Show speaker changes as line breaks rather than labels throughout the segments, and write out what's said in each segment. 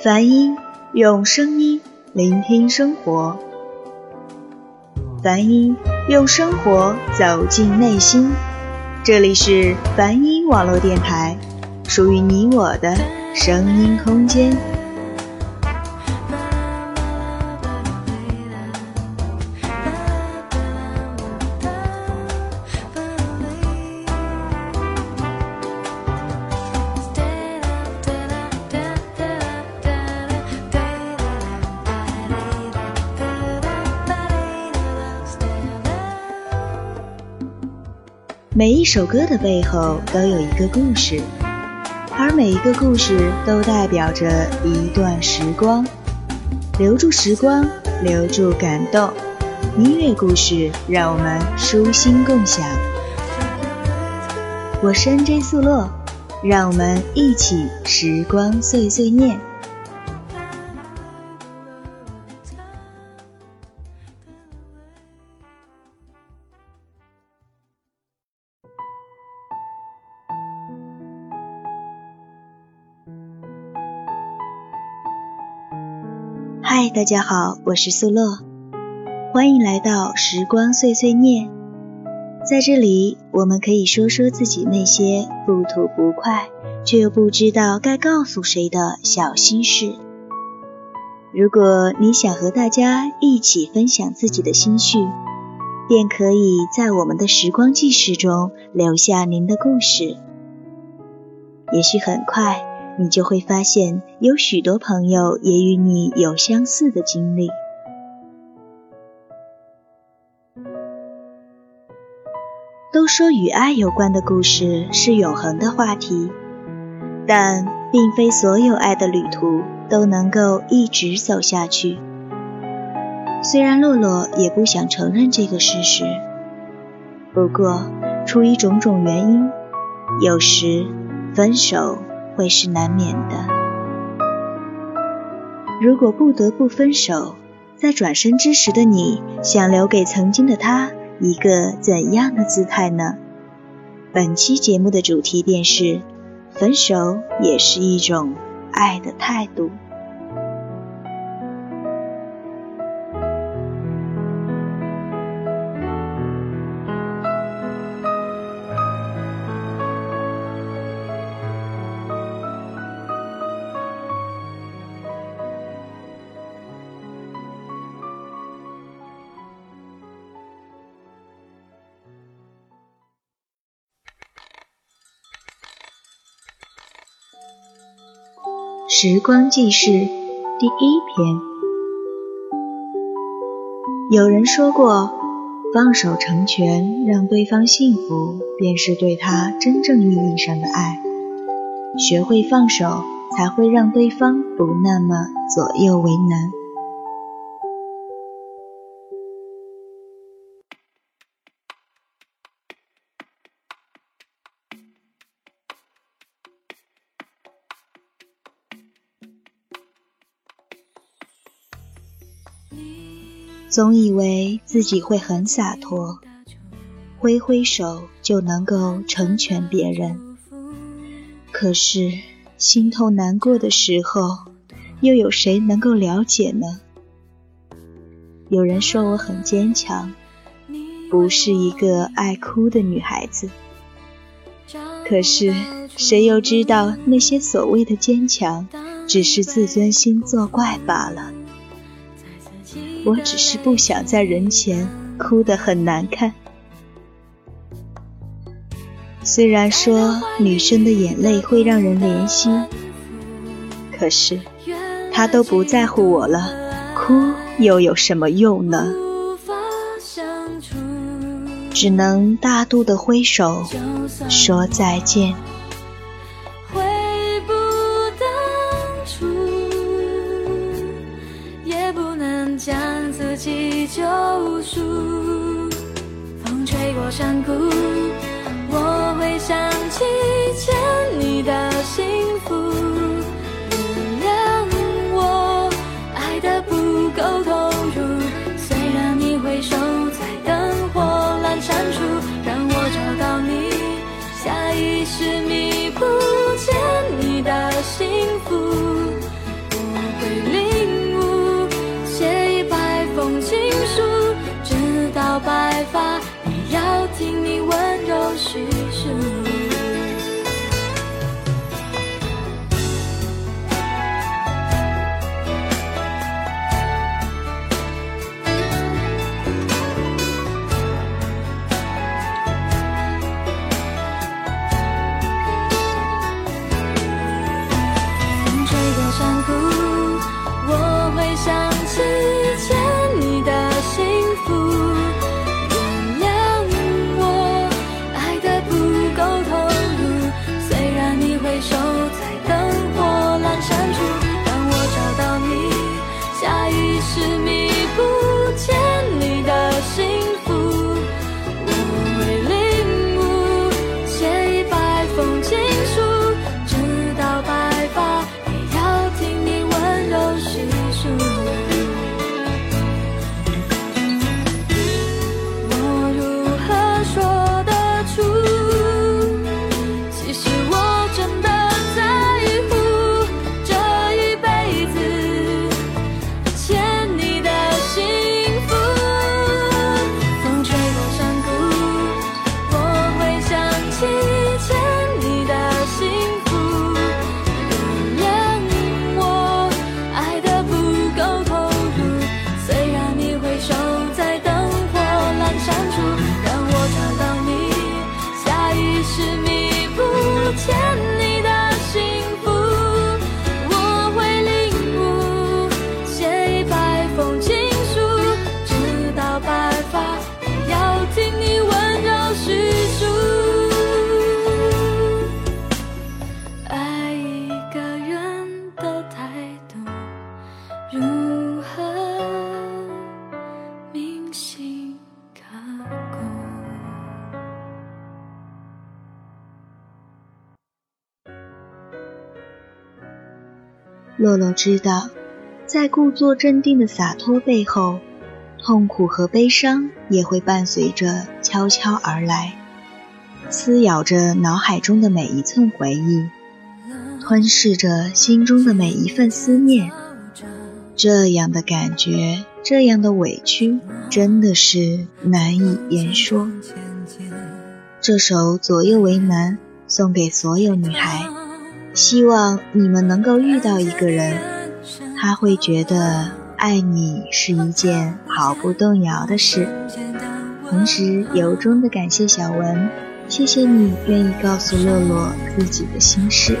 梵音用声音聆听生活，梵音用生活走进内心。这里是梵音网络电台，属于你我的声音空间。每一首歌的背后都有一个故事，而每一个故事都代表着一段时光。留住时光，留住感动。音乐故事，让我们舒心共享。我是 NJ 素洛，让我们一起时光碎碎念。大家好，我是素乐，欢迎来到时光碎碎念。在这里，我们可以说说自己那些不吐不快，却又不知道该告诉谁的小心事。如果你想和大家一起分享自己的心绪，便可以在我们的时光记事中留下您的故事。也许很快。你就会发现，有许多朋友也与你有相似的经历。都说与爱有关的故事是永恒的话题，但并非所有爱的旅途都能够一直走下去。虽然洛洛也不想承认这个事实，不过出于种种原因，有时分手。会是难免的。如果不得不分手，在转身之时的你，想留给曾经的他一个怎样的姿态呢？本期节目的主题便是：分手也是一种爱的态度。时光记事第一篇。有人说过，放手成全，让对方幸福，便是对他真正意义上的爱。学会放手，才会让对方不那么左右为难。总以为自己会很洒脱，挥挥手就能够成全别人。可是心痛难过的时候，又有谁能够了解呢？有人说我很坚强，不是一个爱哭的女孩子。可是谁又知道那些所谓的坚强，只是自尊心作怪罢了。我只是不想在人前哭得很难看。虽然说女生的眼泪会让人怜惜，可是她都不在乎我了，哭又有什么用呢？只能大度的挥手说再见。山谷，
洛洛知道，在故作镇定的洒脱背后，痛苦和悲伤也会伴随着悄悄而来，撕咬着脑海中的每一寸回忆，吞噬着心中的每一份思念。这样的感觉，这样的委屈，真的是难以言说。这首《左右为难》送给所有女孩，希望你们能够遇到一个人，他会觉得爱你是一件毫不动摇的事。同时，由衷的感谢小文，谢谢你愿意告诉洛洛自己的心事。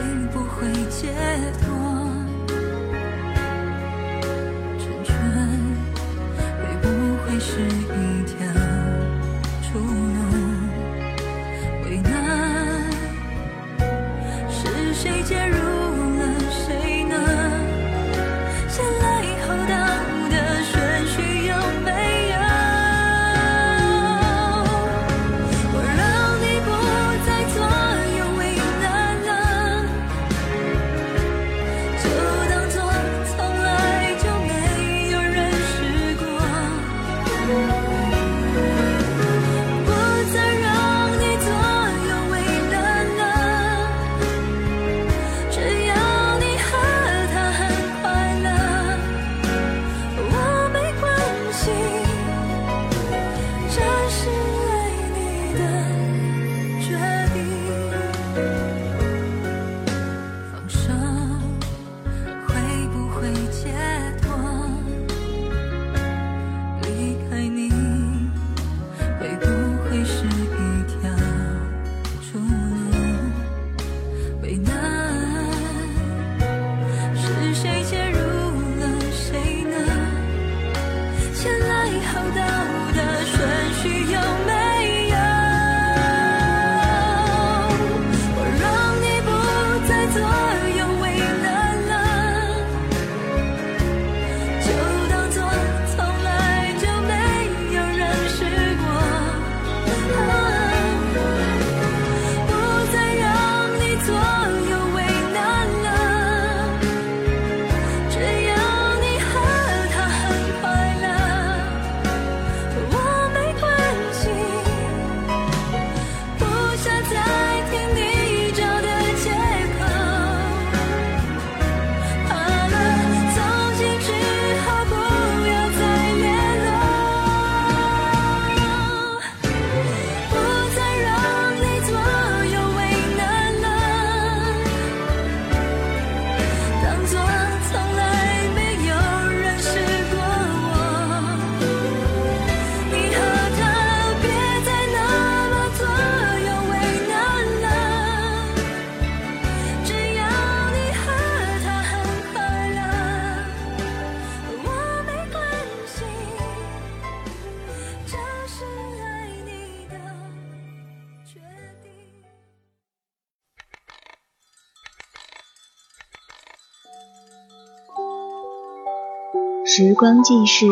时光记事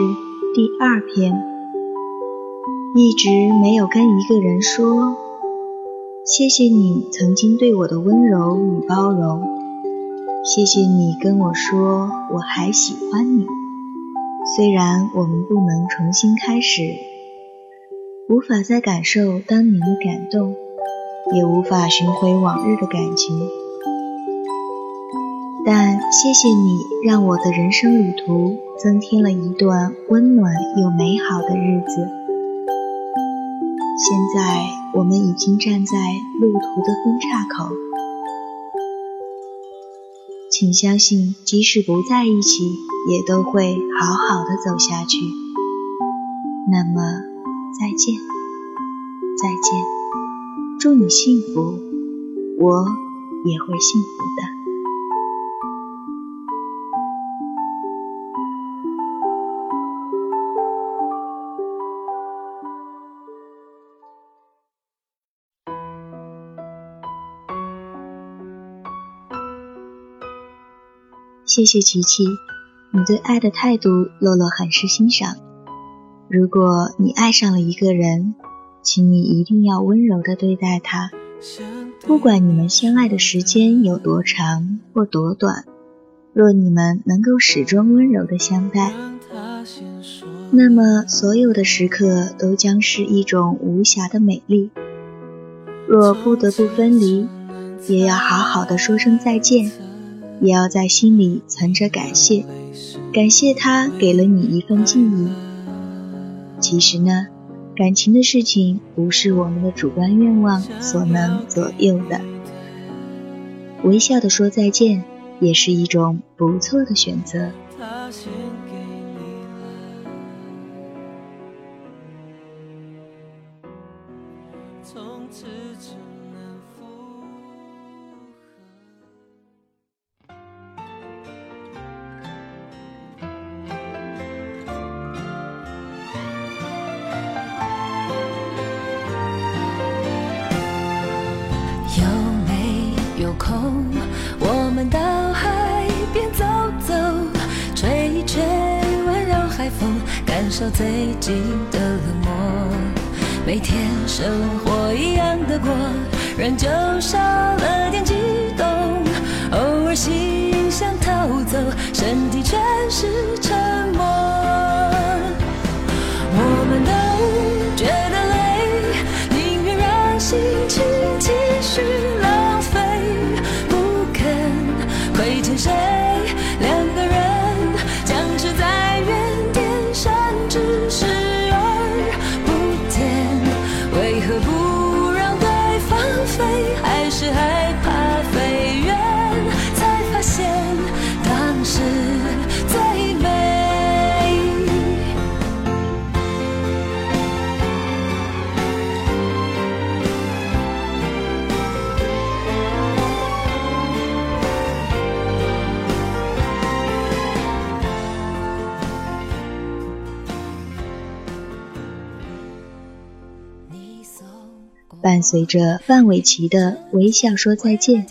第二篇，一直没有跟一个人说，谢谢你曾经对我的温柔与包容，谢谢你跟我说我还喜欢你，虽然我们不能重新开始，无法再感受当年的感动，也无法寻回往日的感情。但谢谢你，让我的人生旅途增添了一段温暖又美好的日子。现在我们已经站在路途的分岔口，请相信，即使不在一起，也都会好好的走下去。那么，再见，再见，祝你幸福，我也会幸福的。谢谢琪琪，你对爱的态度，洛洛很是欣赏。如果你爱上了一个人，请你一定要温柔的对待他，不管你们相爱的时间有多长或多短，
若你们能够始终温柔的相待，那么所有的时刻都将是一种无瑕的美丽。若不得不分离，也要好好的说声再见，也要在心里存着感谢，感谢他给了你一份记忆。其实呢，感情的事情不是我们的主观愿望所能左右的。微笑的说再见，也是一种不错的选择。
受最近的冷漠，每天生活一样的过，人就少
伴随着范玮琪的微笑说再见，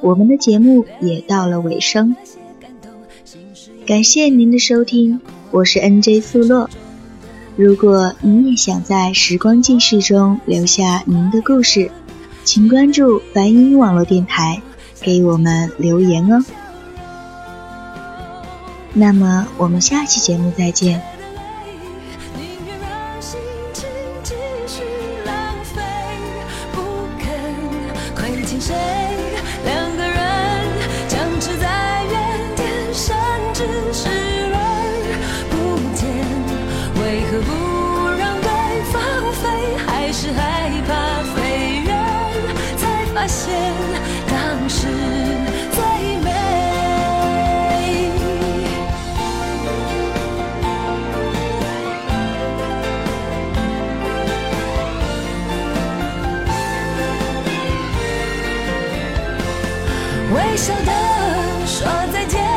我们的节目也到了尾声。感谢您的收听，我是 NJ 素洛。如果你也想在时光记事中留下您的故事，请关注梵音网络电台，给我们留言哦。那么，我们下期节目再见。谁微笑的说再见。